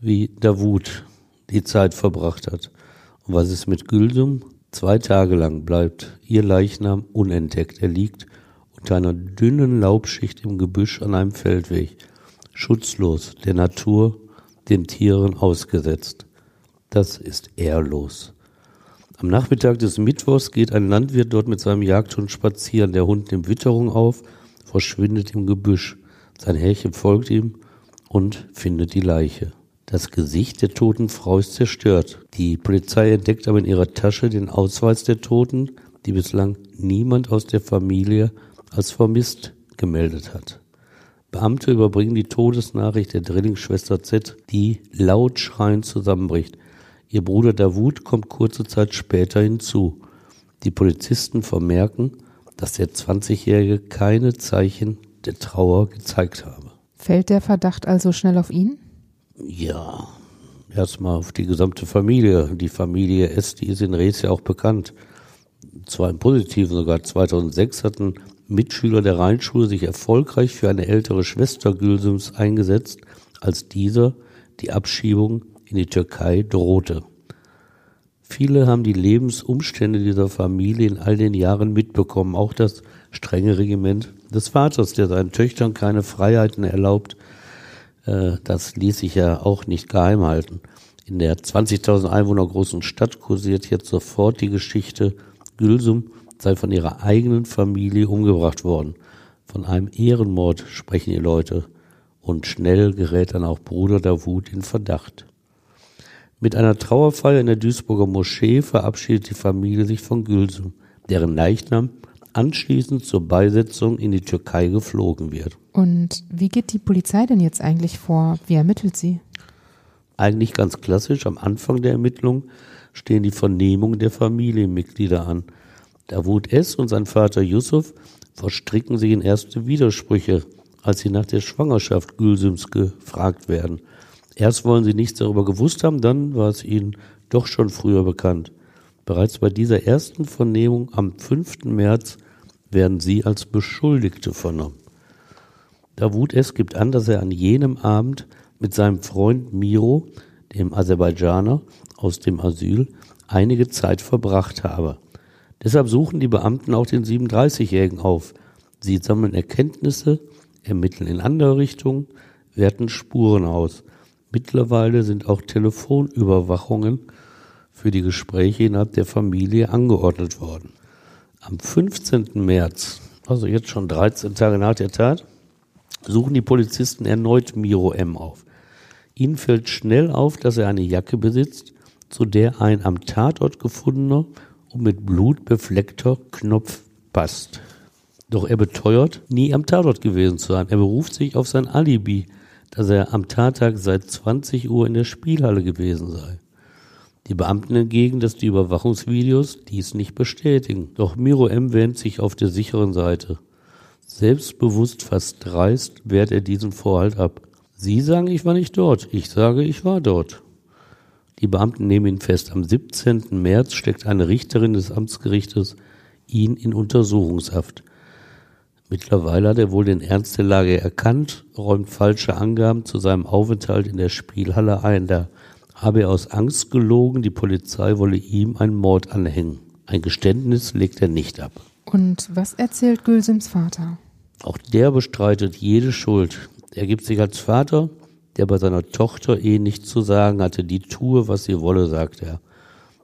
wie Davut die Zeit verbracht hat. Und was ist mit Güldum? Zwei Tage lang bleibt ihr Leichnam unentdeckt. Er liegt unter einer dünnen Laubschicht im Gebüsch an einem Feldweg, schutzlos, der Natur, den Tieren ausgesetzt. Das ist ehrlos. Am Nachmittag des Mittwochs geht ein Landwirt dort mit seinem Jagdhund spazieren. Der Hund nimmt Witterung auf, verschwindet im Gebüsch. Sein Härchen folgt ihm und findet die Leiche. Das Gesicht der toten Frau ist zerstört. Die Polizei entdeckt aber in ihrer Tasche den Ausweis der Toten, die bislang niemand aus der Familie als vermisst gemeldet hat. Beamte überbringen die Todesnachricht der Drillingsschwester Z, die laut schreiend zusammenbricht. Ihr Bruder Davut kommt kurze Zeit später hinzu. Die Polizisten vermerken, dass der 20-Jährige keine Zeichen der Trauer gezeigt habe. Fällt der Verdacht also schnell auf ihn? Ja, erstmal auf die gesamte Familie. Die Familie S, die ist in Rees ja auch bekannt. Zwar im Positiven sogar. 2006 hatten Mitschüler der Rheinschule sich erfolgreich für eine ältere Schwester Gülsums eingesetzt, als dieser die Abschiebung in die Türkei drohte. Viele haben die Lebensumstände dieser Familie in all den Jahren mitbekommen, auch das strenge Regiment des Vaters, der seinen Töchtern keine Freiheiten erlaubt. Äh, das ließ sich ja auch nicht geheim halten. In der 20.000 Einwohner großen Stadt kursiert jetzt sofort die Geschichte, Gülsum sei von ihrer eigenen Familie umgebracht worden. Von einem Ehrenmord sprechen die Leute. Und schnell gerät dann auch Bruder Davut in Verdacht. Mit einer Trauerfeier in der Duisburger Moschee verabschiedet die Familie sich von Gülsum, deren Leichnam anschließend zur Beisetzung in die Türkei geflogen wird. Und wie geht die Polizei denn jetzt eigentlich vor? Wie ermittelt sie? Eigentlich ganz klassisch. Am Anfang der Ermittlung stehen die Vernehmungen der Familienmitglieder an. Davut S. und sein Vater Yusuf verstricken sich in erste Widersprüche, als sie nach der Schwangerschaft Gülsums gefragt werden – Erst wollen sie nichts darüber gewusst haben, dann war es ihnen doch schon früher bekannt. Bereits bei dieser ersten Vernehmung am 5. März werden sie als Beschuldigte vernommen. Davut S. gibt an, dass er an jenem Abend mit seinem Freund Miro, dem Aserbaidschaner aus dem Asyl, einige Zeit verbracht habe. Deshalb suchen die Beamten auch den 37-Jährigen auf. Sie sammeln Erkenntnisse, ermitteln in andere Richtungen, werten Spuren aus. Mittlerweile sind auch Telefonüberwachungen für die Gespräche innerhalb der Familie angeordnet worden. Am 15. März, also jetzt schon 13 Tage nach der Tat, suchen die Polizisten erneut Miro M. auf. Ihnen fällt schnell auf, dass er eine Jacke besitzt, zu der ein am Tatort gefundener und mit Blut befleckter Knopf passt. Doch er beteuert, nie am Tatort gewesen zu sein. Er beruft sich auf sein Alibi, dass er am Tattag seit 20 Uhr in der Spielhalle gewesen sei. Die Beamten hingegen, dass die Überwachungsvideos dies nicht bestätigen. Doch Miro M. wähnt sich auf der sicheren Seite. Selbstbewusst fast dreist wehrt er diesen Vorhalt ab. Sie sagen, ich war nicht dort. Ich sage, ich war dort. Die Beamten nehmen ihn fest. Am 17. März steckt eine Richterin des Amtsgerichtes ihn in Untersuchungshaft. Mittlerweile hat er wohl den Ernst der Lage erkannt, räumt falsche Angaben zu seinem Aufenthalt in der Spielhalle ein. Da habe er aus Angst gelogen, die Polizei wolle ihm einen Mord anhängen. Ein Geständnis legt er nicht ab. Und was erzählt Gülsims Vater? Auch der bestreitet jede Schuld. Er gibt sich als Vater, der bei seiner Tochter eh nichts zu sagen hatte, die tue, was sie wolle, sagt er.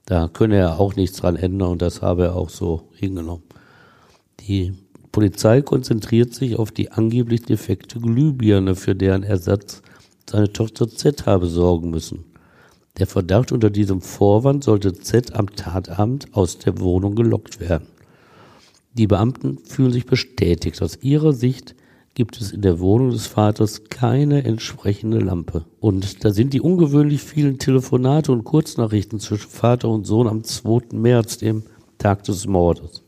Da könne er auch nichts dran ändern und das habe er auch so hingenommen. Die Polizei konzentriert sich auf die angeblich defekte Glühbirne, für deren Ersatz seine Tochter Z habe sorgen müssen. Der Verdacht unter diesem Vorwand sollte Z am Tatabend aus der Wohnung gelockt werden. Die Beamten fühlen sich bestätigt. Aus ihrer Sicht gibt es in der Wohnung des Vaters keine entsprechende Lampe. Und da sind die ungewöhnlich vielen Telefonate und Kurznachrichten zwischen Vater und Sohn am 2. März, dem Tag des Mordes.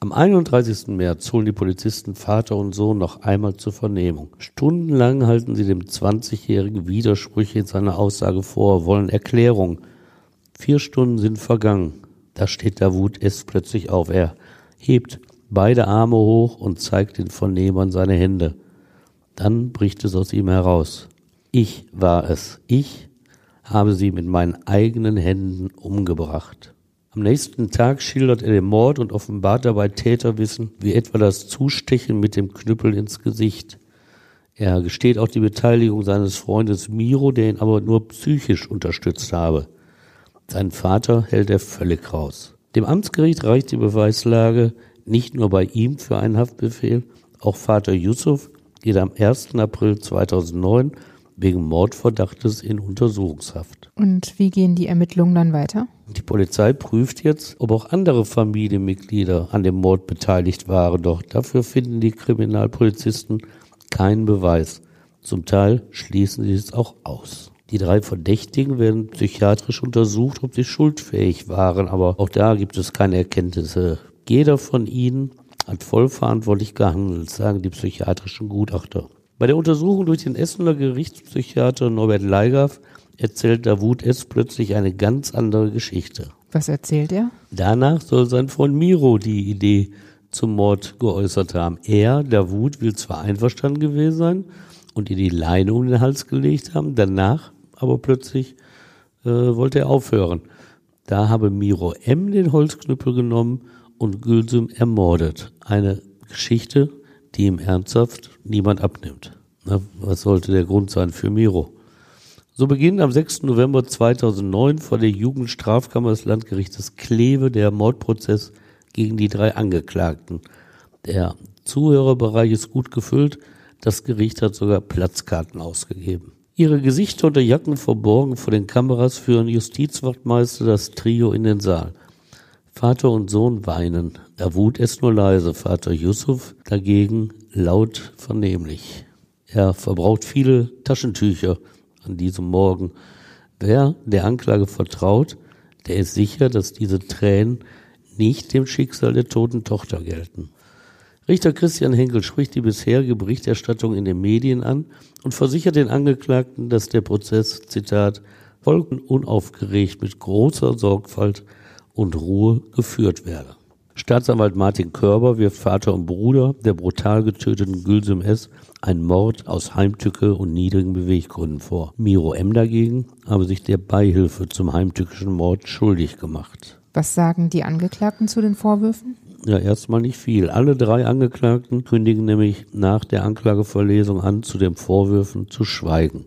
Am 31. März holen die Polizisten Vater und Sohn noch einmal zur Vernehmung. Stundenlang halten sie dem 20-Jährigen Widersprüche in seiner Aussage vor, wollen Erklärung. Vier Stunden sind vergangen. Da steht Davut S. plötzlich auf. Er hebt beide Arme hoch und zeigt den Vernehmern seine Hände. Dann bricht es aus ihm heraus. Ich war es. Ich habe sie mit meinen eigenen Händen umgebracht. Am nächsten Tag schildert er den Mord und offenbart dabei Täterwissen, wie etwa das Zustechen mit dem Knüppel ins Gesicht. Er gesteht auch die Beteiligung seines Freundes Miro, der ihn aber nur psychisch unterstützt habe. Seinen Vater hält er völlig raus. Dem Amtsgericht reicht die Beweislage nicht nur bei ihm für einen Haftbefehl, auch Vater Yusuf geht am 1. April 2009 wegen Mordverdachtes in Untersuchungshaft. Und wie gehen die Ermittlungen dann weiter? Die Polizei prüft jetzt, ob auch andere Familienmitglieder an dem Mord beteiligt waren, doch dafür finden die Kriminalpolizisten keinen Beweis. Zum Teil schließen sie es auch aus. Die drei Verdächtigen werden psychiatrisch untersucht, ob sie schuldfähig waren, aber auch da gibt es keine Erkenntnisse. Jeder von ihnen hat vollverantwortlich gehandelt, sagen die psychiatrischen Gutachter. Bei der Untersuchung durch den Essener Gerichtspsychiater Norbert Leigaff erzählt Davut S. plötzlich eine ganz andere Geschichte. Was erzählt er? Danach soll sein Freund Miro die Idee zum Mord geäußert haben. Er, Davut, will zwar einverstanden gewesen sein und ihr die Leine um den Hals gelegt haben, danach aber plötzlich äh, wollte er aufhören. Da habe Miro M. den Holzknüppel genommen und Gülsüm ermordet. Eine Geschichte, die ihm ernsthaft niemand abnimmt. Na, was sollte der Grund sein für Miro? So beginnt am 6. November 2009 vor der Jugendstrafkammer des Landgerichtes Kleve der Mordprozess gegen die drei Angeklagten. Der Zuhörerbereich ist gut gefüllt. Das Gericht hat sogar Platzkarten ausgegeben. Ihre Gesichter unter Jacken verborgen vor den Kameras führen Justizwachtmeister das Trio in den Saal. Vater und Sohn weinen. Er wut es nur leise. Vater Yusuf dagegen laut vernehmlich. Er verbraucht viele Taschentücher an diesem Morgen. Wer der Anklage vertraut, der ist sicher, dass diese Tränen nicht dem Schicksal der toten Tochter gelten. Richter Christian Henkel spricht die bisherige Berichterstattung in den Medien an und versichert den Angeklagten, dass der Prozess, Zitat, vollkommen unaufgeregt mit großer Sorgfalt und Ruhe geführt werde. Staatsanwalt Martin Körber wirft Vater und Bruder der brutal getöteten Gülsüm S. einen Mord aus Heimtücke und niedrigen Beweggründen vor. Miro M. dagegen habe sich der Beihilfe zum heimtückischen Mord schuldig gemacht. Was sagen die Angeklagten zu den Vorwürfen? Ja, erstmal nicht viel. Alle drei Angeklagten kündigen nämlich nach der Anklageverlesung an, zu den Vorwürfen zu schweigen.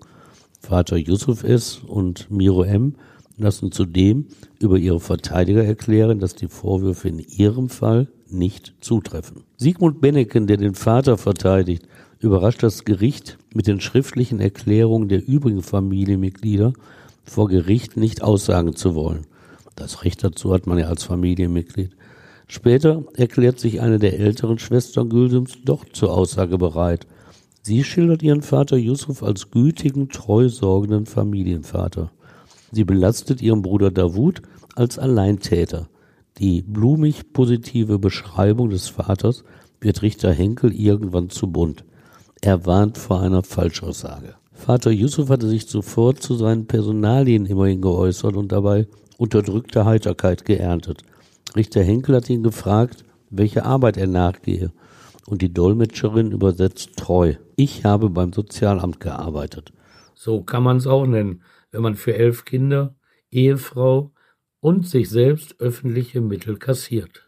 Vater Yusuf S. und Miro M lassen zudem über ihre Verteidiger erklären, dass die Vorwürfe in ihrem Fall nicht zutreffen. Sigmund Benneken, der den Vater verteidigt, überrascht das Gericht mit den schriftlichen Erklärungen der übrigen Familienmitglieder vor Gericht nicht aussagen zu wollen. Das Recht dazu hat man ja als Familienmitglied. Später erklärt sich eine der älteren Schwestern Gülsums doch zur Aussage bereit. Sie schildert ihren Vater Yusuf als gütigen, treu sorgenden Familienvater. Sie belastet ihren Bruder Davut als Alleintäter. Die blumig positive Beschreibung des Vaters wird Richter Henkel irgendwann zu bunt. Er warnt vor einer Falschaussage. Vater Yusuf hatte sich zuvor zu seinen Personalien immerhin geäußert und dabei unterdrückte Heiterkeit geerntet. Richter Henkel hat ihn gefragt, welche Arbeit er nachgehe. Und die Dolmetscherin übersetzt treu. Ich habe beim Sozialamt gearbeitet. So kann man es auch nennen wenn man für elf Kinder, Ehefrau und sich selbst öffentliche Mittel kassiert.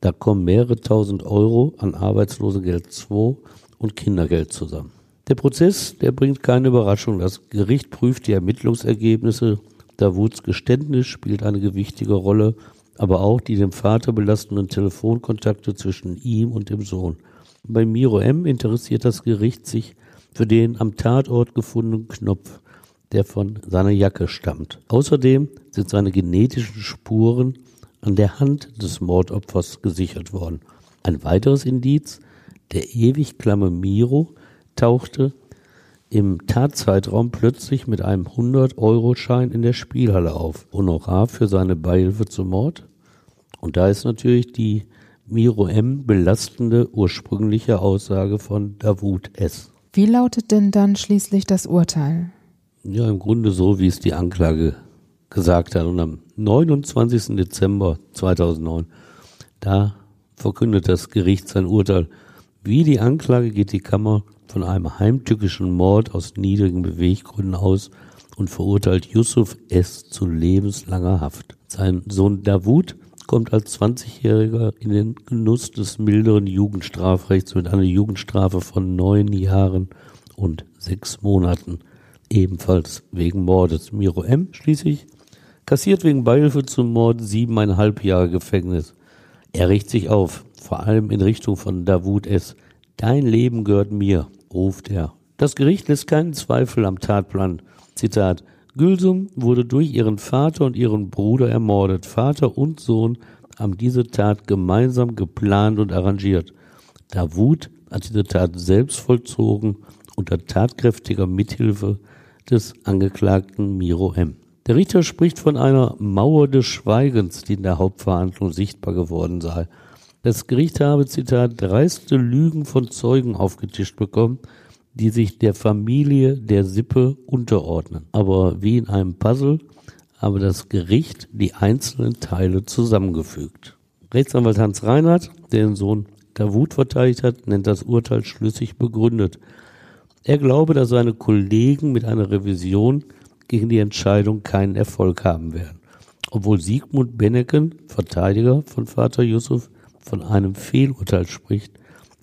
Da kommen mehrere tausend Euro an Arbeitslosegeld II und Kindergeld zusammen. Der Prozess, der bringt keine Überraschung. Das Gericht prüft die Ermittlungsergebnisse. Davuds Geständnis spielt eine gewichtige Rolle, aber auch die dem Vater belastenden Telefonkontakte zwischen ihm und dem Sohn. Bei Miro M. interessiert das Gericht sich für den am Tatort gefundenen Knopf der von seiner Jacke stammt. Außerdem sind seine genetischen Spuren an der Hand des Mordopfers gesichert worden. Ein weiteres Indiz, der ewig klamme Miro tauchte im Tatzeitraum plötzlich mit einem 100-Euro-Schein in der Spielhalle auf. Honorar für seine Beihilfe zum Mord. Und da ist natürlich die Miro M. belastende ursprüngliche Aussage von Davut S. Wie lautet denn dann schließlich das Urteil? Ja, im Grunde so, wie es die Anklage gesagt hat. Und am 29. Dezember 2009, da verkündet das Gericht sein Urteil. Wie die Anklage geht die Kammer von einem heimtückischen Mord aus niedrigen Beweggründen aus und verurteilt Yusuf S. zu lebenslanger Haft. Sein Sohn Davut kommt als 20-Jähriger in den Genuss des milderen Jugendstrafrechts mit einer Jugendstrafe von neun Jahren und sechs Monaten ebenfalls wegen Mordes. Miro M. schließlich kassiert wegen Beihilfe zum Mord siebeneinhalb Jahre Gefängnis. Er richtet sich auf, vor allem in Richtung von Davut S. Dein Leben gehört mir, ruft er. Das Gericht lässt keinen Zweifel am Tatplan. Zitat. Gülsum wurde durch ihren Vater und ihren Bruder ermordet. Vater und Sohn haben diese Tat gemeinsam geplant und arrangiert. Davut hat diese Tat selbst vollzogen unter tatkräftiger Mithilfe des Angeklagten Miro M. Der Richter spricht von einer Mauer des Schweigens, die in der Hauptverhandlung sichtbar geworden sei. Das Gericht habe, Zitat, dreiste Lügen von Zeugen aufgetischt bekommen, die sich der Familie, der Sippe unterordnen. Aber wie in einem Puzzle habe das Gericht die einzelnen Teile zusammengefügt. Rechtsanwalt Hans Reinhardt, der den Sohn Davut verteidigt hat, nennt das Urteil schlüssig begründet. Er glaube, dass seine Kollegen mit einer Revision gegen die Entscheidung keinen Erfolg haben werden. Obwohl Sigmund Benneken, Verteidiger von Vater Yusuf, von einem Fehlurteil spricht,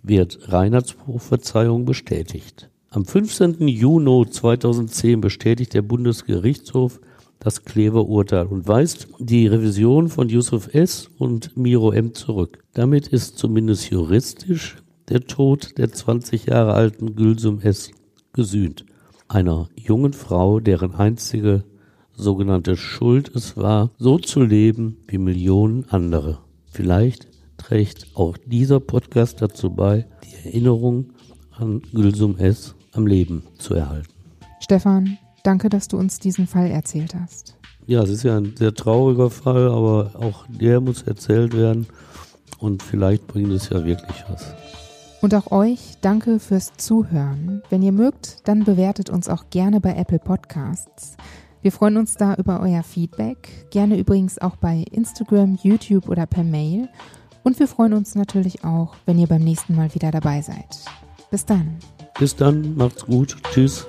wird Reinhards Prophezeiung bestätigt. Am 15. Juni 2010 bestätigt der Bundesgerichtshof das Klever-Urteil und weist die Revision von Yusuf S. und Miro M. zurück. Damit ist zumindest juristisch der Tod der 20 Jahre alten Gülsum S. gesühnt, einer jungen Frau, deren einzige sogenannte Schuld es war, so zu leben wie Millionen andere. Vielleicht trägt auch dieser Podcast dazu bei, die Erinnerung an Gülsum S. am Leben zu erhalten. Stefan, danke, dass du uns diesen Fall erzählt hast. Ja, es ist ja ein sehr trauriger Fall, aber auch der muss erzählt werden und vielleicht bringt es ja wirklich was. Und auch euch danke fürs Zuhören. Wenn ihr mögt, dann bewertet uns auch gerne bei Apple Podcasts. Wir freuen uns da über euer Feedback, gerne übrigens auch bei Instagram, YouTube oder per Mail. Und wir freuen uns natürlich auch, wenn ihr beim nächsten Mal wieder dabei seid. Bis dann. Bis dann, macht's gut. Tschüss.